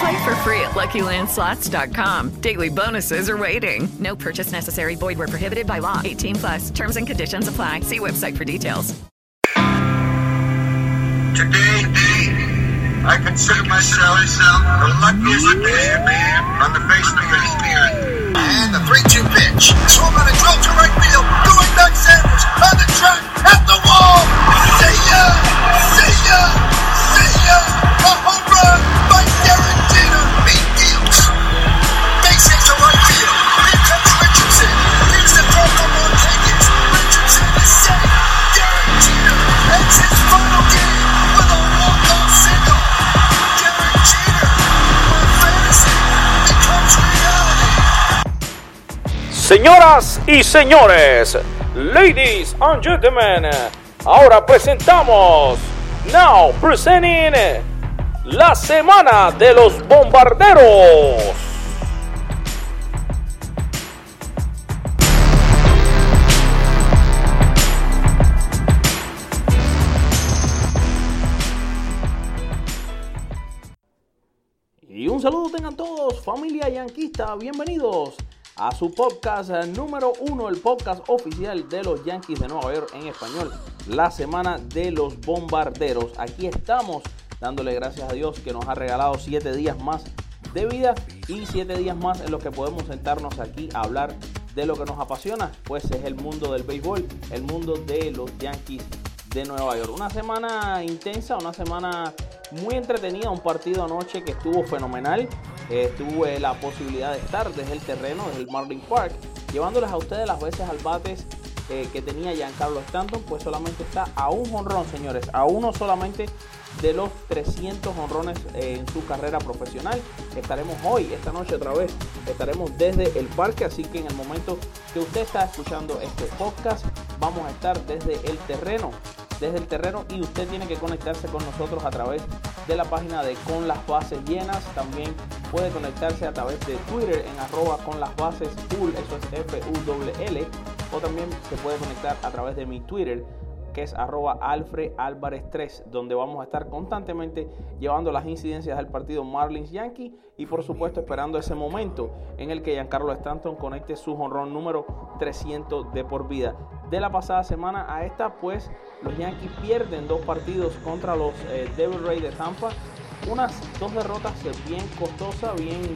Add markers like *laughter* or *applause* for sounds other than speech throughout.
Play for free at LuckyLandSlots.com. Daily bonuses are waiting. No purchase necessary. Void where prohibited by law. 18 plus. Terms and conditions apply. See website for details. Today, I consider myself the luckiest man on the face of the earth. And the 3-2 pitch. Señoras y señores, ladies and gentlemen, ahora presentamos, now presenting, la semana de los bombarderos. Y un saludo tengan todos, familia yanquista, bienvenidos a su podcast eh, número uno, el podcast oficial de los Yankees de Nueva York en español, la semana de los bombarderos. Aquí estamos dándole gracias a Dios que nos ha regalado siete días más de vida y siete días más en los que podemos sentarnos aquí a hablar de lo que nos apasiona, pues es el mundo del béisbol, el mundo de los Yankees de Nueva York. Una semana intensa, una semana muy entretenida, un partido anoche que estuvo fenomenal. Eh, tuve la posibilidad de estar desde el terreno, desde el Marlin Park, llevándoles a ustedes las veces al bates eh, que tenía Giancarlo Stanton, pues solamente está a un jonrón, señores, a uno solamente de los 300 honrones eh, en su carrera profesional. Estaremos hoy, esta noche otra vez, estaremos desde el parque, así que en el momento que usted está escuchando este podcast, vamos a estar desde el terreno desde el terreno y usted tiene que conectarse con nosotros a través de la página de Con las Bases Llenas. También puede conectarse a través de Twitter en arroba con las bases full, eso es F-U-L-L. O también se puede conectar a través de mi Twitter que es arroba Alfred Álvarez 3, donde vamos a estar constantemente llevando las incidencias del partido Marlins Yankee y por supuesto esperando ese momento en el que Giancarlo Stanton conecte su jonrón número 300 de por vida. De la pasada semana a esta, pues los Yankees pierden dos partidos contra los eh, Devil Rays de Tampa. Unas dos derrotas bien costosas, bien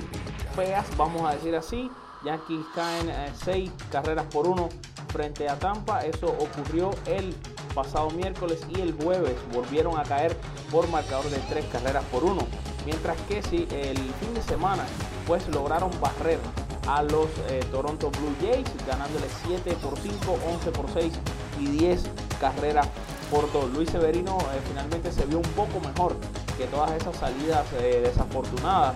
feas, vamos a decir así. Yankees caen eh, seis carreras por uno frente a Tampa. Eso ocurrió el pasado miércoles y el jueves volvieron a caer por marcador de tres carreras por uno. Mientras que si el fin de semana pues lograron barrer a los eh, Toronto Blue Jays ganándole 7 por 5, 11 por 6 y 10 carreras por 2. Luis Severino eh, finalmente se vio un poco mejor que todas esas salidas eh, desafortunadas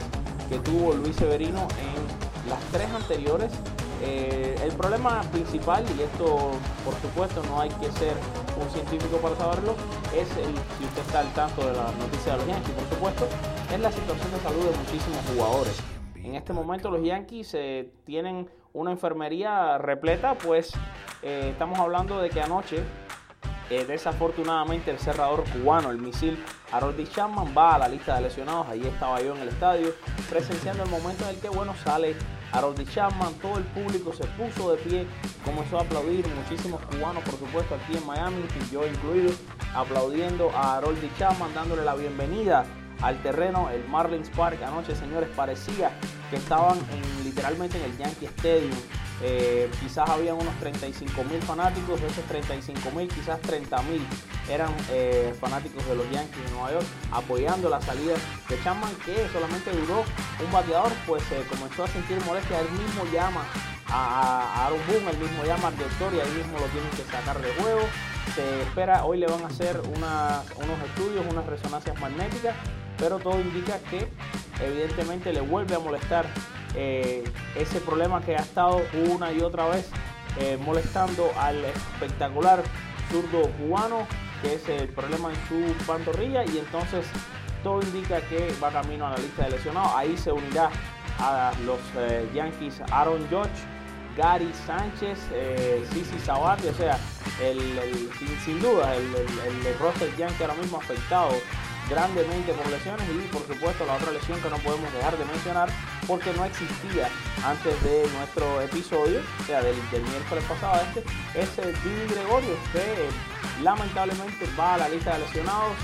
que tuvo Luis Severino en las tres anteriores. Eh, el problema principal, y esto por supuesto no hay que ser un científico para saberlo, es el, si usted está al tanto de la noticia de los Yankees, por supuesto, es la situación de salud de muchísimos jugadores. En este momento los Yankees eh, tienen una enfermería repleta, pues eh, estamos hablando de que anoche eh, desafortunadamente el cerrador cubano, el misil Harold Chapman, va a la lista de lesionados. Ahí estaba yo en el estadio, presenciando el momento en el que, bueno, sale Harold Chapman. Todo el público se puso de pie, comenzó a aplaudir. Muchísimos cubanos, por supuesto, aquí en Miami, y yo incluido, aplaudiendo a Harold Chapman, dándole la bienvenida al terreno, el Marlins Park. Anoche, señores, parecía que estaban en, literalmente en el Yankee Stadium eh, quizás había unos 35 mil fanáticos, esos 35 mil, quizás 30 mil eran eh, fanáticos de los Yankees de Nueva York apoyando la salida de Chapman, que solamente duró un bateador, pues se comenzó a sentir molestia, él mismo llama a, Aaron Boone, él mismo llama al doctor y ahí mismo lo tienen que sacar de juego. Se espera, hoy le van a hacer unos estudios, unas resonancias magnéticas, pero todo indica que evidentemente le vuelve a molestar eh, ese problema que ha estado una y otra vez eh, molestando al espectacular zurdo cubano, que es el problema en su pantorrilla, y entonces todo indica que va camino a la lista de lesionados. Ahí se unirá a los eh, Yankees Aaron George, Gary Sánchez, eh, Sisi Sabati, o sea, sin, duda el, el, el roster Yankee ahora mismo afectado grandemente por lesiones y por supuesto la otra lesión que no podemos dejar de mencionar porque no existía antes de nuestro episodio, o sea, del, miércoles pasado este, es el Billy Gregorio que lamentablemente va a la lista de lesionados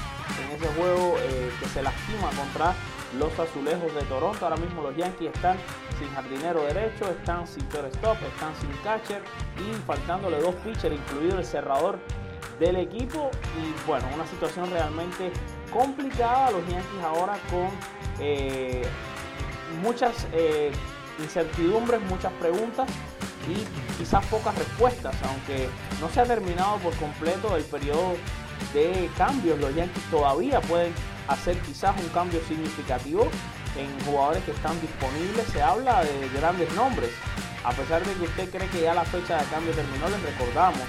en ese juego eh, que se lastima contra los azulejos de Toronto. Ahora mismo los Yankees están sin jardinero derecho, están sin stop, están sin catcher y faltándole dos pitchers, incluido el cerrador del equipo. Y bueno, una situación realmente complicada. Los Yankees ahora con eh, muchas eh, incertidumbres, muchas preguntas y quizás pocas respuestas, aunque no se ha terminado por completo el periodo de cambios. Los Yankees todavía pueden hacer quizás un cambio significativo en jugadores que están disponibles. Se habla de grandes nombres. A pesar de que usted cree que ya la fecha de cambio terminó, les recordamos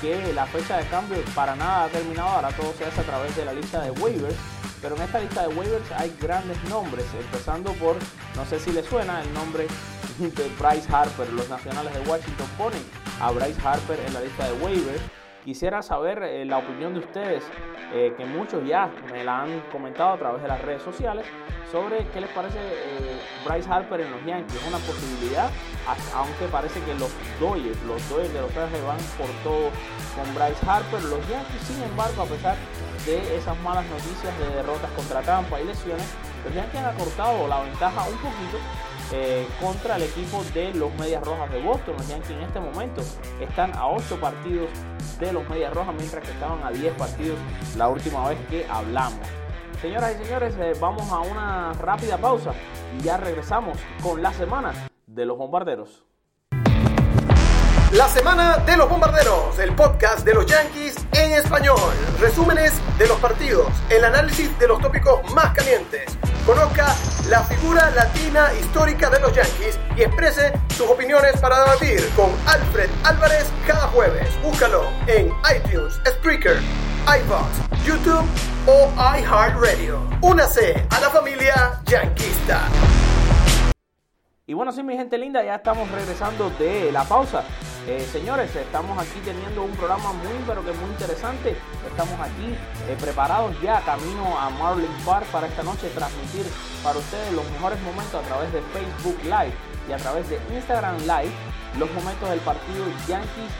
que la fecha de cambio para nada ha terminado. Ahora todo se hace a través de la lista de waivers. Pero en esta lista de waivers hay grandes nombres, empezando por, no sé si le suena el nombre *laughs* de Bryce Harper. Los nacionales de Washington ponen a Bryce Harper en la lista de waivers Quisiera saber eh, la opinión de ustedes, eh, que muchos ya me la han comentado a través de las redes sociales, sobre qué les parece eh, Bryce Harper en los Yankees. Es una posibilidad, aunque parece que los Dodgers, los Dodgers de Los Ángeles van por todo con Bryce Harper. Los Yankees, sin embargo, a pesar de esas malas noticias de derrotas contra Tampa y lesiones, los Yankees han acortado la ventaja un poquito eh, contra el equipo de los Medias Rojas de Boston. Los Yankees en este momento están a 8 partidos de los Medias Rojas, mientras que estaban a 10 partidos la última vez que hablamos. Señoras y señores, eh, vamos a una rápida pausa y ya regresamos con la semana de los bombarderos. La semana de los bombarderos, el podcast de los Yankees en español. Resúmenes de los partidos, el análisis de los tópicos más calientes. Conozca la figura latina histórica de los Yankees y exprese sus opiniones para debatir con Alfred Álvarez cada jueves. Búscalo en iTunes, Spreaker, iBox, YouTube o iHeartRadio. Únase a la familia yanquista. Y bueno, sí, mi gente linda, ya estamos regresando de la pausa. Eh, señores, estamos aquí teniendo un programa muy, pero que muy interesante. Estamos aquí eh, preparados ya camino a Marlin Park para esta noche transmitir para ustedes los mejores momentos a través de Facebook Live y a través de Instagram Live los momentos del partido Yankees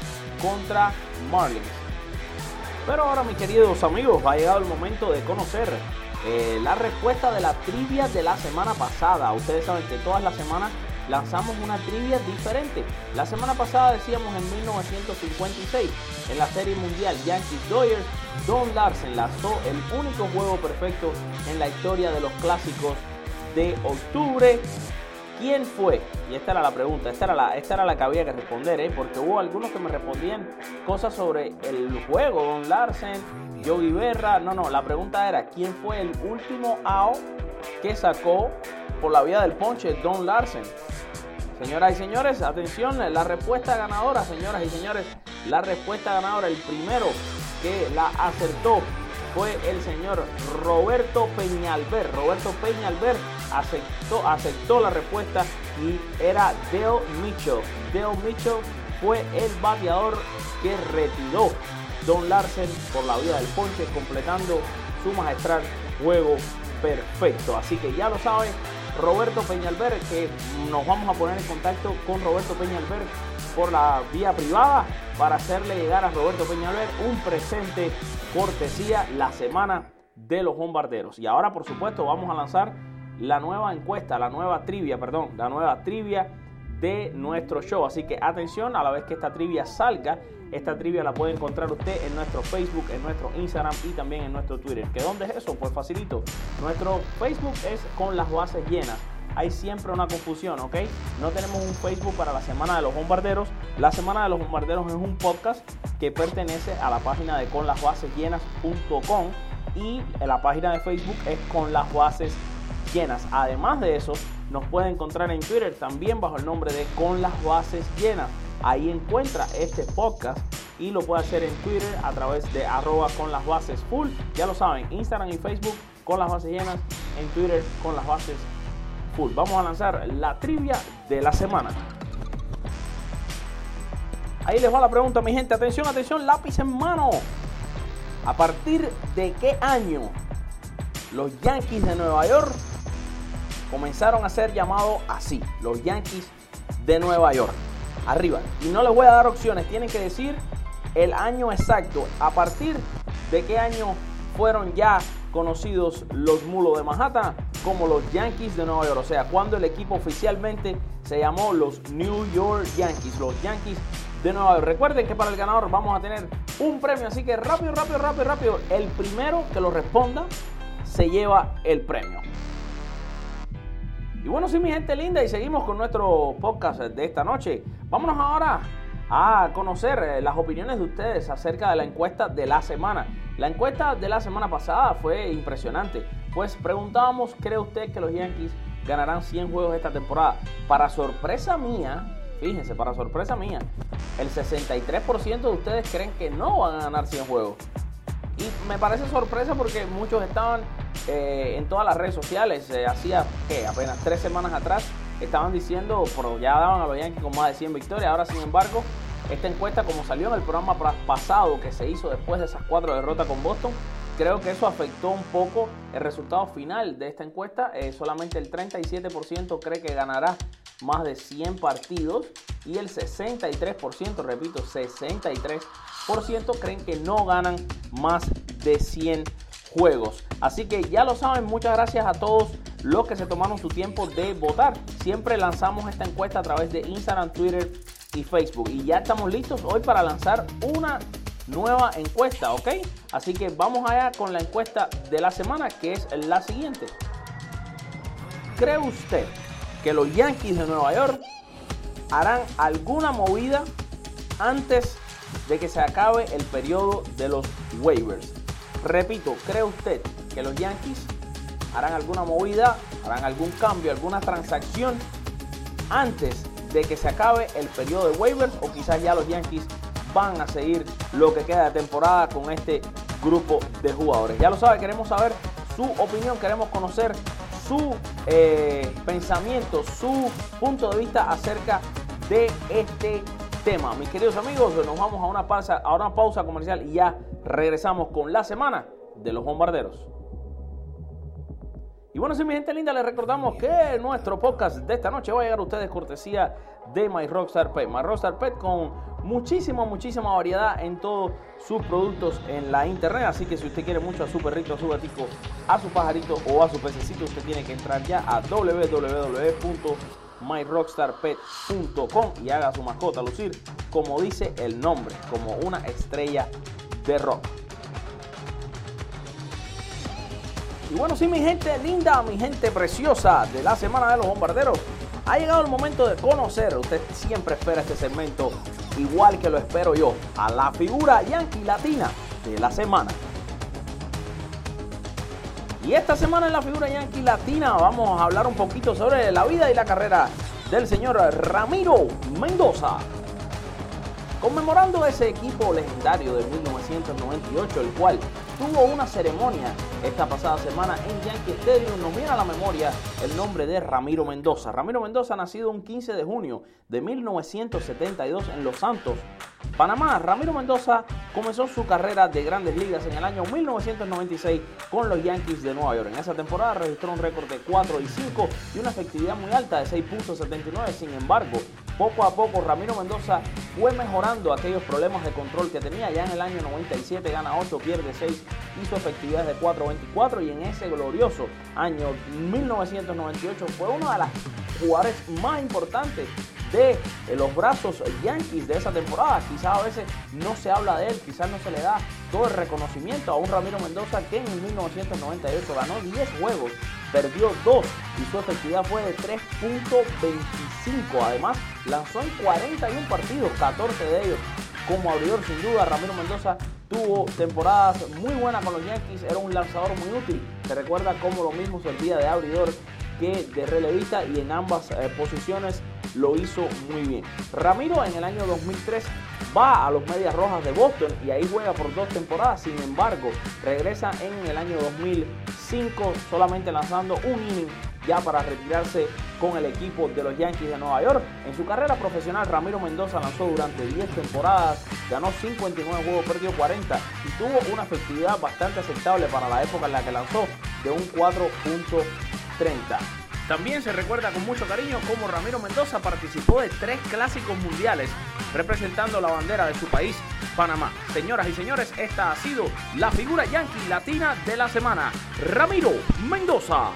contra Marlins. Pero ahora, mis queridos amigos, ha llegado el momento de conocer eh, la respuesta de la trivia de la semana pasada. Ustedes saben que todas las semanas lanzamos una trivia diferente. La semana pasada decíamos en 1956, en la Serie Mundial Yankees Dodgers, Don Larsen lanzó el único juego perfecto en la historia de los clásicos de octubre. ¿Quién fue? Y esta era la pregunta, esta era la, esta era la que había que responder, ¿eh? porque hubo algunos que me respondían cosas sobre el juego, Don Larsen, Yogi Berra. No, no, la pregunta era, ¿quién fue el último AO que sacó por la vía del ponche Don Larsen? Señoras y señores, atención, la respuesta ganadora, señoras y señores, la respuesta ganadora, el primero que la acertó fue el señor Roberto Peñalver. Roberto Peñalver aceptó, aceptó la respuesta y era Dale Mitchell. Dale Mitchell fue el bateador que retiró Don Larsen por la vía del ponche, completando su magistral juego perfecto. Así que ya lo saben, Roberto Peñalver, que nos vamos a poner en contacto con Roberto Peñalver por la vía privada para hacerle llegar a Roberto Peñalver un presente cortesía la semana de los bombarderos. Y ahora, por supuesto, vamos a lanzar la nueva encuesta, la nueva trivia, perdón, la nueva trivia de nuestro show. Así que atención a la vez que esta trivia salga. Esta trivia la puede encontrar usted en nuestro Facebook, en nuestro Instagram y también en nuestro Twitter. ¿Que dónde es eso? Pues facilito. Nuestro Facebook es con las bases llenas hay siempre una confusión, ¿ok? No tenemos un Facebook para la Semana de los Bombarderos. La Semana de los Bombarderos es un podcast que pertenece a la página de conlasbasesyenas.com y la página de Facebook es con las bases llenas. Además de eso, nos puede encontrar en Twitter también bajo el nombre de Con las bases llenas. Ahí encuentra este podcast y lo puede hacer en Twitter a través de arroba con las bases full. Ya lo saben, Instagram y Facebook con las bases llenas, en Twitter con las bases full. Vamos a lanzar la trivia de la semana. Ahí les va la pregunta, mi gente. Atención, atención, lápiz en mano. ¿A partir de qué año los Yankees de Nueva York comenzaron a ser llamados así? Los Yankees de Nueva York. Arriba. Y no les voy a dar opciones, tienen que decir el año exacto. ¿A partir de qué año fueron ya conocidos los mulos de Manhattan como los Yankees de Nueva York? O sea, cuando el equipo oficialmente se llamó los New York Yankees, los Yankees de Nueva York. Recuerden que para el ganador vamos a tener un premio, así que rápido, rápido, rápido, rápido. El primero que lo responda se lleva el premio. Y bueno, sí, mi gente linda, y seguimos con nuestro podcast de esta noche. Vámonos ahora a conocer eh, las opiniones de ustedes acerca de la encuesta de la semana. La encuesta de la semana pasada fue impresionante, pues preguntábamos, ¿cree usted que los Yankees ganarán 100 juegos esta temporada? Para sorpresa mía, fíjense, para sorpresa mía, el 63% de ustedes creen que no van a ganar 100 juegos. Y me parece sorpresa porque muchos estaban eh, en todas las redes sociales, eh, hacía apenas tres semanas atrás, estaban diciendo, pero ya daban a los Yankees con más de 100 victorias. Ahora, sin embargo, esta encuesta, como salió en el programa pasado que se hizo después de esas cuatro derrotas con Boston, creo que eso afectó un poco el resultado final de esta encuesta. Eh, solamente el 37% cree que ganará más de 100 partidos y el 63%, repito, 63% creen que no ganan más de 100 juegos. Así que ya lo saben, muchas gracias a todos los que se tomaron su tiempo de votar. Siempre lanzamos esta encuesta a través de Instagram, Twitter y Facebook. Y ya estamos listos hoy para lanzar una nueva encuesta, ¿ok? Así que vamos allá con la encuesta de la semana que es la siguiente. ¿Cree usted que los Yankees de Nueva York harán alguna movida antes de que se acabe el periodo de los waivers. Repito, ¿cree usted que los Yankees harán alguna movida, harán algún cambio, alguna transacción antes de que se acabe el periodo de waivers o quizás ya los Yankees van a seguir lo que queda de temporada con este grupo de jugadores? Ya lo sabe, queremos saber su opinión, queremos conocer su eh, pensamiento, su punto de vista acerca de este tema. Mis queridos amigos, nos vamos a una pausa, a una pausa comercial y ya regresamos con la semana de los bombarderos. Y bueno, si mi gente linda, les recordamos que nuestro podcast de esta noche va a llegar a ustedes cortesía de My Rockstar Pet. My Rockstar Pet con muchísima, muchísima variedad en todos sus productos en la internet. Así que si usted quiere mucho a su perrito, a su gatito, a su pajarito o a su pececito, usted tiene que entrar ya a www.myrockstarpet.com y haga su mascota lucir como dice el nombre, como una estrella de rock. Y bueno, sí, mi gente linda, mi gente preciosa de la semana de los bombarderos. Ha llegado el momento de conocer, usted siempre espera este segmento, igual que lo espero yo, a la figura yankee latina de la semana. Y esta semana en la figura yankee latina vamos a hablar un poquito sobre la vida y la carrera del señor Ramiro Mendoza. Conmemorando ese equipo legendario de 1998, el cual tuvo una ceremonia esta pasada semana en Yankee Stadium. Nos viene a la memoria el nombre de Ramiro Mendoza. Ramiro Mendoza, nacido un 15 de junio de 1972 en Los Santos, Panamá. Ramiro Mendoza comenzó su carrera de grandes ligas en el año 1996 con los Yankees de Nueva York. En esa temporada registró un récord de 4 y 5 y una efectividad muy alta de 6.79. Sin embargo, poco a poco Ramiro Mendoza fue mejorando aquellos problemas de control que tenía. Ya en el año 97 gana 8, pierde 6, hizo efectividad de 4.24 y en ese glorioso año 1998 fue uno de los jugadores más importantes de eh, los brazos Yankees de esa temporada. Quizás a veces no se habla de él, quizás no se le da todo el reconocimiento a un Ramiro Mendoza que en 1998 ganó 10 juegos, perdió 2 y su efectividad fue de 3.25. Además, lanzó en 41 partidos, 14 de ellos como abridor. Sin duda, Ramiro Mendoza tuvo temporadas muy buenas con los Yankees, era un lanzador muy útil. Se recuerda cómo lo mismo servía de abridor de relevista y en ambas eh, posiciones lo hizo muy bien. Ramiro en el año 2003 va a los Medias Rojas de Boston y ahí juega por dos temporadas. Sin embargo, regresa en el año 2005 solamente lanzando un inning ya para retirarse con el equipo de los Yankees de Nueva York. En su carrera profesional, Ramiro Mendoza lanzó durante 10 temporadas, ganó 59 juegos, perdió 40 y tuvo una efectividad bastante aceptable para la época en la que lanzó de un 4.30. También se recuerda con mucho cariño cómo Ramiro Mendoza participó de tres clásicos mundiales representando la bandera de su país, Panamá. Señoras y señores, esta ha sido la figura yankee latina de la semana, Ramiro Mendoza.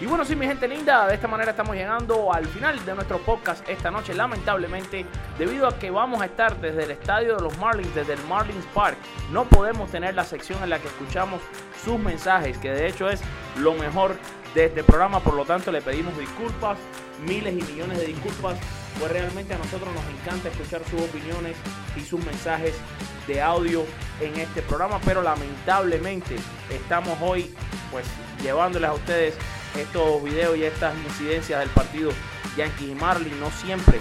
Y bueno, sí, mi gente linda, de esta manera estamos llegando al final de nuestro podcast esta noche, lamentablemente, debido a que vamos a estar desde el estadio de los Marlins, desde el Marlins Park, no podemos tener la sección en la que escuchamos sus mensajes, que de hecho es lo mejor de este programa, por lo tanto le pedimos disculpas, miles y millones de disculpas, pues realmente a nosotros nos encanta escuchar sus opiniones y sus mensajes de audio en este programa, pero lamentablemente estamos hoy pues llevándoles a ustedes estos videos y estas incidencias del partido Yankees y Marlins, no siempre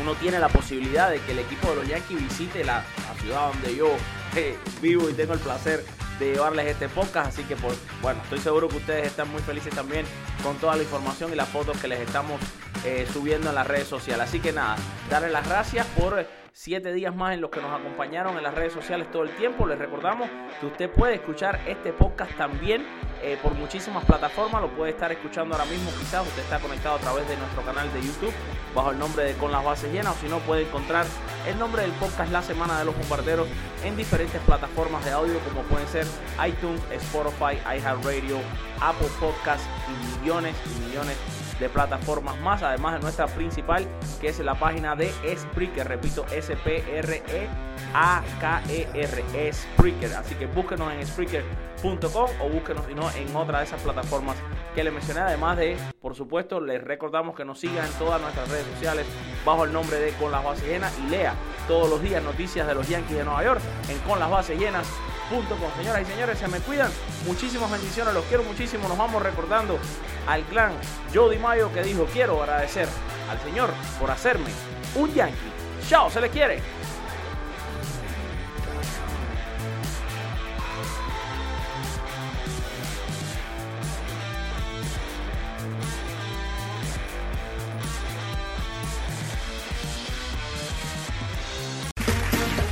uno tiene la posibilidad de que el equipo de los Yankees visite la, ciudad donde yo eh, vivo y tengo el placer de llevarles este podcast. Así que, pues, bueno, estoy seguro que ustedes están muy felices también con toda la información y las fotos que les estamos eh, subiendo en las redes sociales. Así que nada, darles las gracias por siete días más en los que nos acompañaron en las redes sociales todo el tiempo. Les recordamos que usted puede escuchar este podcast también eh, por muchísimas plataformas. Lo puede estar escuchando ahora mismo, quizás usted está conectado a través de nuestro canal de YouTube bajo el nombre de Con las Bases Llenas o si no puede encontrar el nombre del podcast La Semana de los Bombarderos en diferentes plataformas de audio como pueden ser iTunes, Spotify, iHeartRadio, Apple Podcasts y millones y millones de plataformas más, además de nuestra principal, que es la página de Spreaker, repito, S-P-R-E-A-K-E-R, Spreaker. Así que búsquenos en Spreaker.com o búsquenos si no en otra de esas plataformas que le mencioné. Además de, por supuesto, les recordamos que nos sigan en todas nuestras redes sociales bajo el nombre de Con las Bases Llenas y lea todos los días noticias de los Yankees de Nueva York en Con las Bases Llenas Señoras y señores, se me cuidan. Muchísimas bendiciones, los quiero muchísimo. Nos vamos recordando al clan Jody Mayo que dijo: Quiero agradecer al Señor por hacerme un Yankee. Chao, se le quiere.